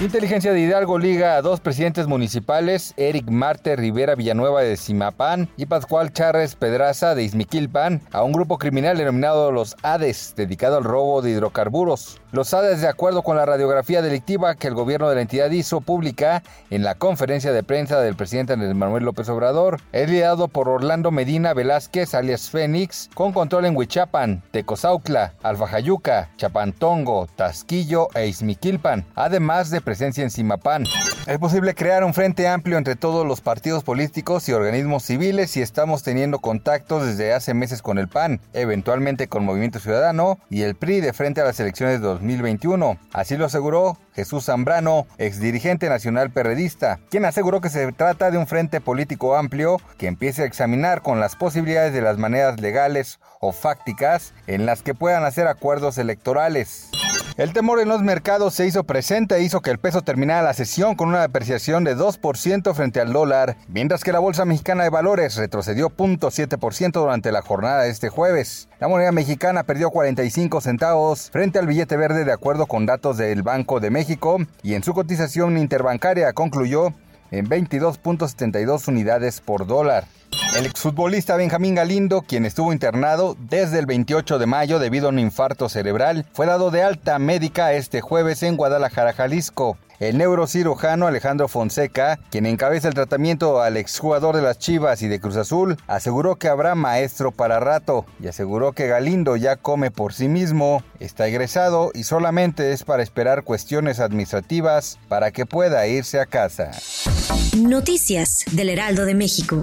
Inteligencia de Hidalgo liga a dos presidentes municipales, Eric Marte Rivera Villanueva de Simapán y Pascual Charres Pedraza de Izmiquilpan, a un grupo criminal denominado los Hades, dedicado al robo de hidrocarburos. Los Hades, de acuerdo con la radiografía delictiva que el gobierno de la entidad hizo pública en la conferencia de prensa del presidente Andrés Manuel López Obrador, es liderado por Orlando Medina Velázquez, alias Fénix, con control en Huichapan, Tecozaucla, Alfajayuca, Chapantongo, Tasquillo e Izmiquilpan, además de presencia en Simapán. Es posible crear un frente amplio entre todos los partidos políticos y organismos civiles y estamos teniendo contactos desde hace meses con el PAN, eventualmente con Movimiento Ciudadano y el PRI de frente a las elecciones de 2021. Así lo aseguró Jesús Zambrano, exdirigente nacional perredista, quien aseguró que se trata de un frente político amplio que empiece a examinar con las posibilidades de las maneras legales o fácticas en las que puedan hacer acuerdos electorales. El temor en los mercados se hizo presente e hizo que el peso terminara la sesión con una depreciación de 2% frente al dólar, mientras que la Bolsa Mexicana de Valores retrocedió 0.7% durante la jornada de este jueves. La moneda mexicana perdió 45 centavos frente al billete verde de acuerdo con datos del Banco de México y en su cotización interbancaria concluyó en 22.72 unidades por dólar. El exfutbolista Benjamín Galindo, quien estuvo internado desde el 28 de mayo debido a un infarto cerebral, fue dado de alta médica este jueves en Guadalajara, Jalisco. El neurocirujano Alejandro Fonseca, quien encabeza el tratamiento al exjugador de las Chivas y de Cruz Azul, aseguró que habrá maestro para rato y aseguró que Galindo ya come por sí mismo, está egresado y solamente es para esperar cuestiones administrativas para que pueda irse a casa. Noticias del Heraldo de México.